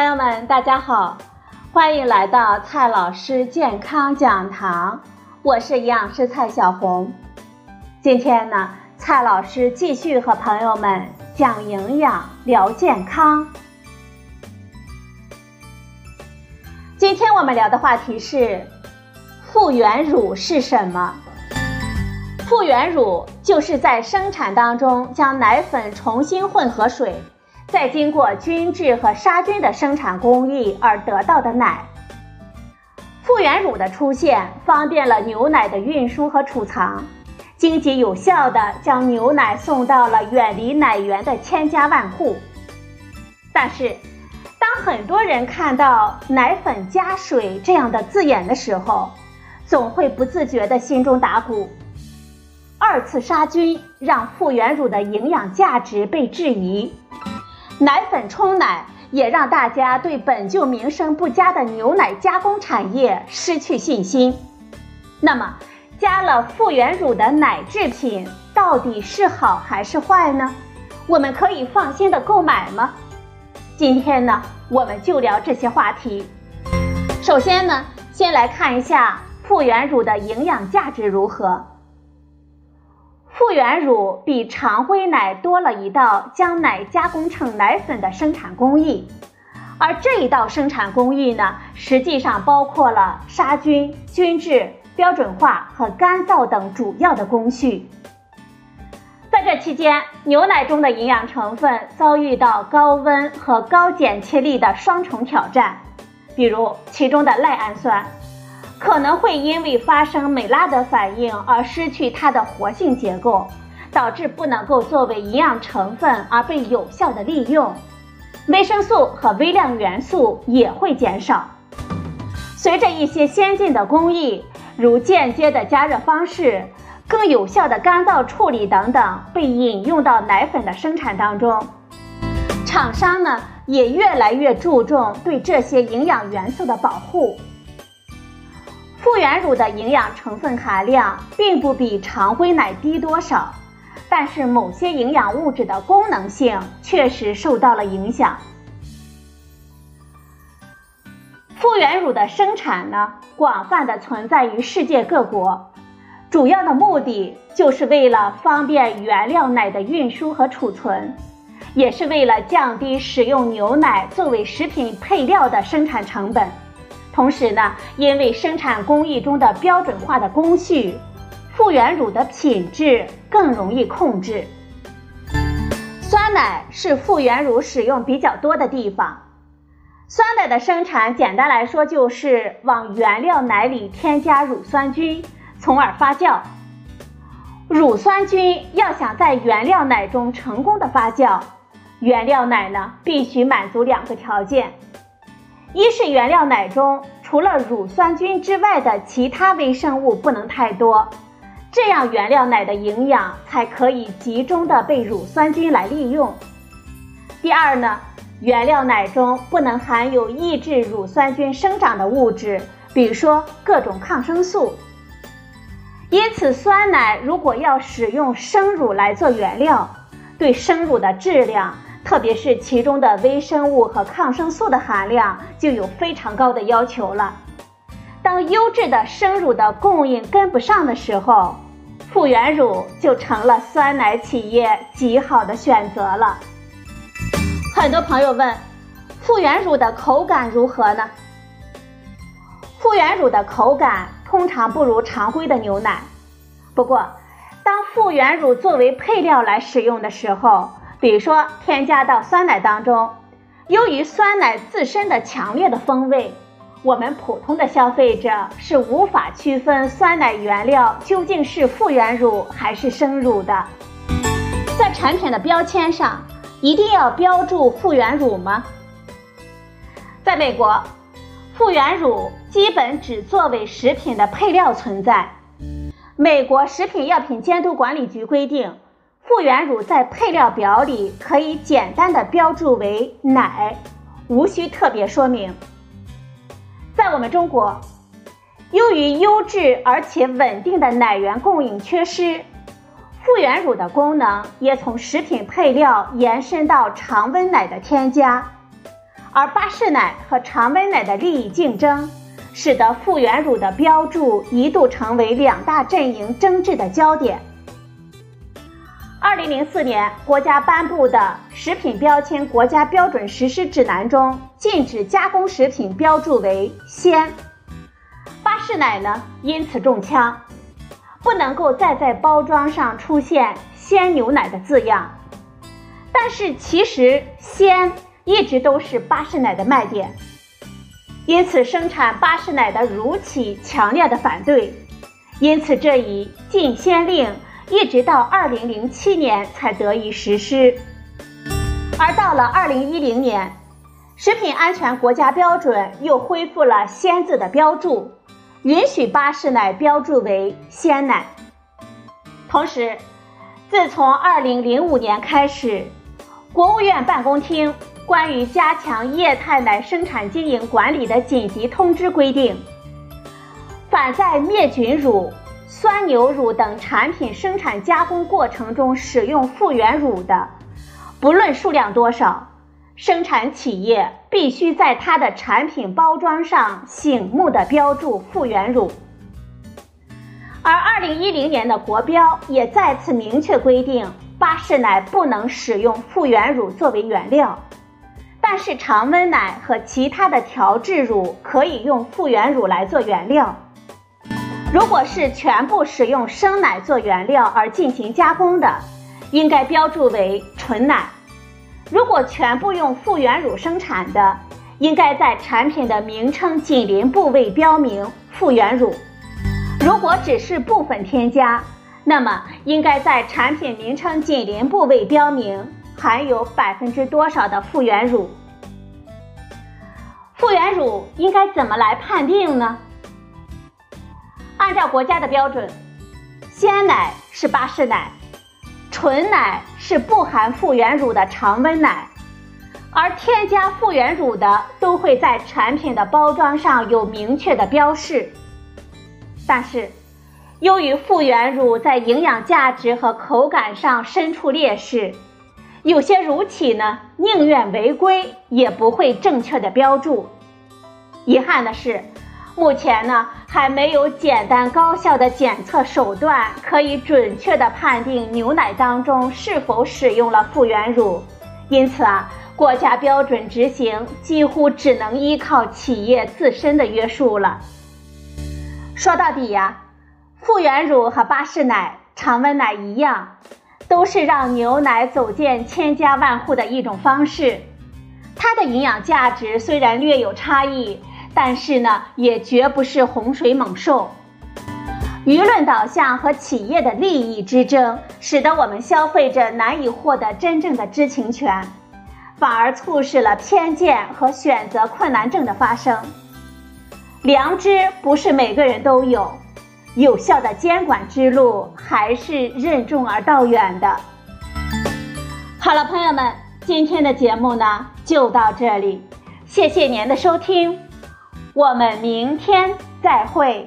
朋友们，大家好，欢迎来到蔡老师健康讲堂，我是营养师蔡小红。今天呢，蔡老师继续和朋友们讲营养、聊健康。今天我们聊的话题是复原乳是什么？复原乳就是在生产当中将奶粉重新混合水。再经过菌质和杀菌的生产工艺而得到的奶，复原乳的出现方便了牛奶的运输和储藏，经济有效地将牛奶送到了远离奶源的千家万户。但是，当很多人看到“奶粉加水”这样的字眼的时候，总会不自觉地心中打鼓。二次杀菌让复原乳的营养价值被质疑。奶粉冲奶也让大家对本就名声不佳的牛奶加工产业失去信心。那么，加了复原乳的奶制品到底是好还是坏呢？我们可以放心的购买吗？今天呢，我们就聊这些话题。首先呢，先来看一下复原乳的营养价值如何。复原乳比常规奶多了一道将奶加工成奶粉的生产工艺，而这一道生产工艺呢，实际上包括了杀菌、均质、标准化和干燥等主要的工序。在这期间，牛奶中的营养成分遭遇到高温和高剪切力的双重挑战，比如其中的赖氨酸。可能会因为发生美拉德反应而失去它的活性结构，导致不能够作为营养成分而被有效的利用。维生素和微量元素也会减少。随着一些先进的工艺，如间接的加热方式、更有效的干燥处理等等被引用到奶粉的生产当中，厂商呢也越来越注重对这些营养元素的保护。复原乳的营养成分含量并不比常规奶低多少，但是某些营养物质的功能性确实受到了影响。复原乳的生产呢，广泛的存在于世界各国，主要的目的就是为了方便原料奶的运输和储存，也是为了降低使用牛奶作为食品配料的生产成本。同时呢，因为生产工艺中的标准化的工序，复原乳的品质更容易控制。酸奶是复原乳使用比较多的地方。酸奶的生产，简单来说就是往原料奶里添加乳酸菌，从而发酵。乳酸菌要想在原料奶中成功的发酵，原料奶呢必须满足两个条件。一是原料奶中除了乳酸菌之外的其他微生物不能太多，这样原料奶的营养才可以集中的被乳酸菌来利用。第二呢，原料奶中不能含有抑制乳酸菌生长的物质，比如说各种抗生素。因此，酸奶如果要使用生乳来做原料，对生乳的质量。特别是其中的微生物和抗生素的含量就有非常高的要求了。当优质的生乳的供应跟不上的时候，复原乳就成了酸奶企业极好的选择了。很多朋友问，复原乳的口感如何呢？复原乳的口感通常不如常规的牛奶，不过，当复原乳作为配料来使用的时候，比如说，添加到酸奶当中，由于酸奶自身的强烈的风味，我们普通的消费者是无法区分酸奶原料究竟是复原乳还是生乳的。在产品的标签上，一定要标注复原乳吗？在美国，复原乳基本只作为食品的配料存在。美国食品药品监督管理局规定。复原乳在配料表里可以简单的标注为奶，无需特别说明。在我们中国，由于优质而且稳定的奶源供应缺失，复原乳的功能也从食品配料延伸到常温奶的添加，而巴氏奶和常温奶的利益竞争，使得复原乳的标注一度成为两大阵营争执的焦点。二零零四年，国家颁布的《食品标签国家标准实施指南》中，禁止加工食品标注为鲜。巴氏奶呢，因此中枪，不能够再在包装上出现“鲜牛奶”的字样。但是，其实鲜。一直都是巴氏奶的卖点，因此生产巴氏奶的乳企强烈的反对，因此这一禁鲜令一直到二零零七年才得以实施。而到了二零一零年，食品安全国家标准又恢复了“鲜”字的标注，允许巴氏奶标注为鲜奶。同时，自从二零零五年开始，国务院办公厅。关于加强液态奶生产经营管理的紧急通知规定，反在灭菌乳、酸牛乳等产品生产加工过程中使用复原乳的，不论数量多少，生产企业必须在它的产品包装上醒目的标注复原乳。而二零一零年的国标也再次明确规定，巴氏奶不能使用复原乳作为原料。但是常温奶和其他的调制乳可以用复原乳来做原料。如果是全部使用生奶做原料而进行加工的，应该标注为纯奶；如果全部用复原乳生产的，应该在产品的名称紧邻部位标明复原乳。如果只是部分添加，那么应该在产品名称紧邻部位标明。含有百分之多少的复原乳？复原乳应该怎么来判定呢？按照国家的标准，鲜奶是巴氏奶，纯奶是不含复原乳的常温奶，而添加复原乳的都会在产品的包装上有明确的标示。但是，由于复原乳在营养价值和口感上身处劣势。有些乳企呢，宁愿违规也不会正确的标注。遗憾的是，目前呢还没有简单高效的检测手段，可以准确的判定牛奶当中是否使用了复原乳。因此啊，国家标准执行几乎只能依靠企业自身的约束了。说到底呀，复原乳和巴氏奶、常温奶一样。都是让牛奶走进千家万户的一种方式，它的营养价值虽然略有差异，但是呢，也绝不是洪水猛兽。舆论导向和企业的利益之争，使得我们消费者难以获得真正的知情权，反而促使了偏见和选择困难症的发生。良知不是每个人都有。有效的监管之路还是任重而道远的。好了，朋友们，今天的节目呢就到这里，谢谢您的收听，我们明天再会。